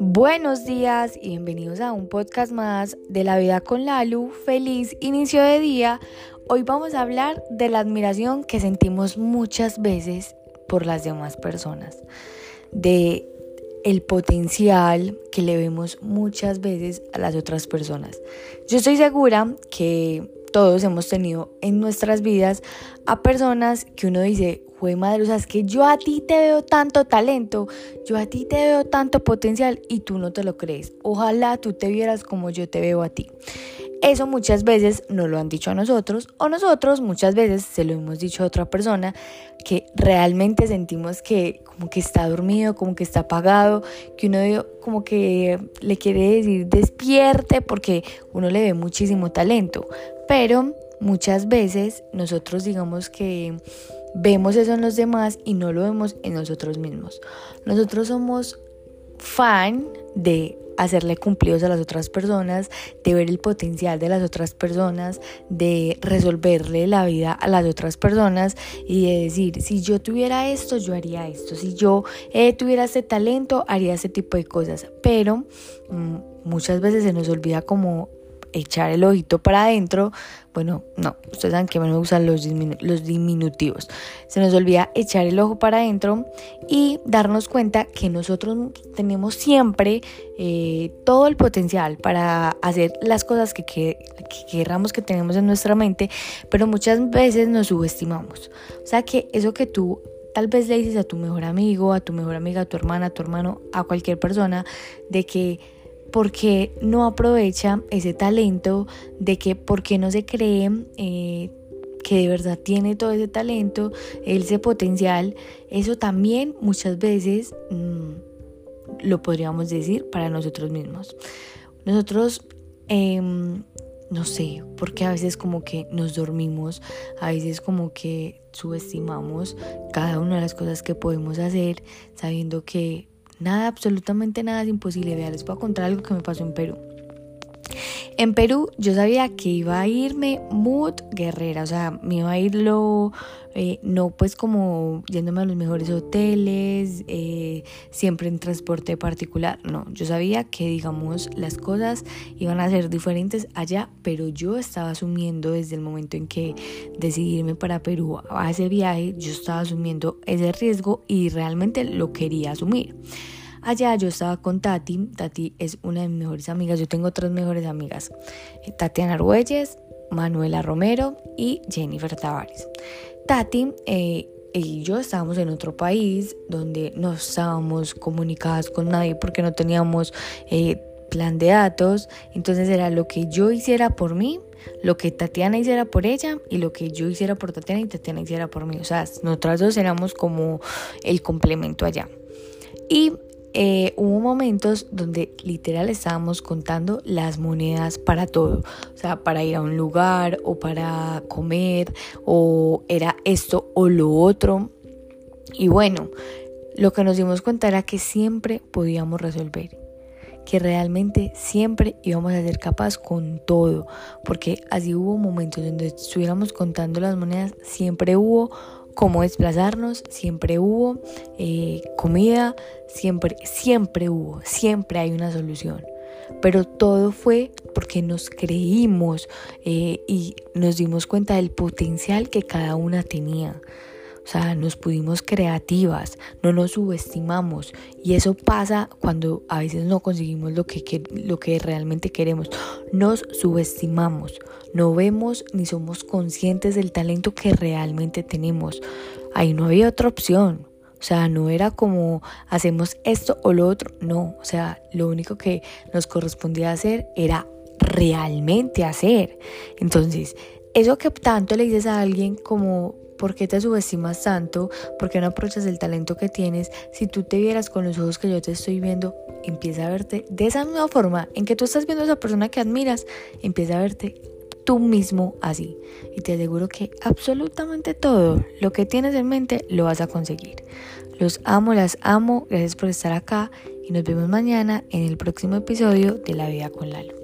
Buenos días y bienvenidos a un podcast más de la vida con Lalu. Feliz inicio de día. Hoy vamos a hablar de la admiración que sentimos muchas veces por las demás personas, de el potencial que le vemos muchas veces a las otras personas. Yo estoy segura que todos hemos tenido en nuestras vidas a personas que uno dice, fue madre, o sea, es que yo a ti te veo tanto talento, yo a ti te veo tanto potencial y tú no te lo crees. Ojalá tú te vieras como yo te veo a ti. Eso muchas veces nos lo han dicho a nosotros o nosotros muchas veces se lo hemos dicho a otra persona que realmente sentimos que como que está dormido, como que está apagado, que uno como que le quiere decir despierte porque uno le ve muchísimo talento. Pero muchas veces nosotros digamos que vemos eso en los demás y no lo vemos en nosotros mismos. Nosotros somos fan de hacerle cumplidos a las otras personas, de ver el potencial de las otras personas, de resolverle la vida a las otras personas y de decir, si yo tuviera esto, yo haría esto, si yo eh, tuviera este talento, haría ese tipo de cosas. Pero mm, muchas veces se nos olvida como echar el ojito para adentro, bueno, no, ustedes saben que me gustan los, los diminutivos. Se nos olvida echar el ojo para adentro y darnos cuenta que nosotros tenemos siempre eh, todo el potencial para hacer las cosas que, que, que querramos que tenemos en nuestra mente, pero muchas veces nos subestimamos. O sea que eso que tú tal vez le dices a tu mejor amigo, a tu mejor amiga, a tu hermana, a tu hermano, a cualquier persona, de que porque no aprovecha ese talento, de que porque no se cree eh, que de verdad tiene todo ese talento, ese potencial, eso también muchas veces mm, lo podríamos decir para nosotros mismos. Nosotros, em, no sé, porque a veces como que nos dormimos, a veces como que subestimamos cada una de las cosas que podemos hacer, sabiendo que Nada, absolutamente nada es imposible. Vea, les voy a contar algo que me pasó en Perú. En Perú yo sabía que iba a irme mood guerrera, o sea, me iba a ir lo, eh, no pues como yéndome a los mejores hoteles, eh, siempre en transporte particular, no, yo sabía que digamos las cosas iban a ser diferentes allá, pero yo estaba asumiendo desde el momento en que decidí irme para Perú a ese viaje, yo estaba asumiendo ese riesgo y realmente lo quería asumir. Allá yo estaba con Tati, Tati es una de mis mejores amigas, yo tengo tres mejores amigas, eh, Tatiana Argüelles, Manuela Romero y Jennifer Tavares. Tati eh, y yo estábamos en otro país donde no estábamos comunicadas con nadie porque no teníamos eh, plan de datos, entonces era lo que yo hiciera por mí, lo que Tatiana hiciera por ella y lo que yo hiciera por Tatiana y Tatiana hiciera por mí. O sea, nosotras dos éramos como el complemento allá. Y eh, hubo momentos donde literal estábamos contando las monedas para todo, o sea, para ir a un lugar o para comer o era esto o lo otro. Y bueno, lo que nos dimos cuenta era que siempre podíamos resolver, que realmente siempre íbamos a ser capaz con todo, porque así hubo momentos donde estuviéramos contando las monedas, siempre hubo cómo desplazarnos, siempre hubo eh, comida, siempre, siempre hubo, siempre hay una solución. Pero todo fue porque nos creímos eh, y nos dimos cuenta del potencial que cada una tenía. O sea, nos pudimos creativas, no nos subestimamos y eso pasa cuando a veces no conseguimos lo que, lo que realmente queremos. Nos subestimamos, no vemos ni somos conscientes del talento que realmente tenemos. Ahí no había otra opción. O sea, no era como hacemos esto o lo otro, no. O sea, lo único que nos correspondía hacer era realmente hacer. Entonces, eso que tanto le dices a alguien como ¿Por qué te subestimas tanto? ¿Por qué no aprovechas el talento que tienes? Si tú te vieras con los ojos que yo te estoy viendo, empieza a verte de esa misma forma en que tú estás viendo a esa persona que admiras, empieza a verte tú mismo así. Y te aseguro que absolutamente todo lo que tienes en mente lo vas a conseguir. Los amo, las amo. Gracias por estar acá y nos vemos mañana en el próximo episodio de La Vida con Lalo.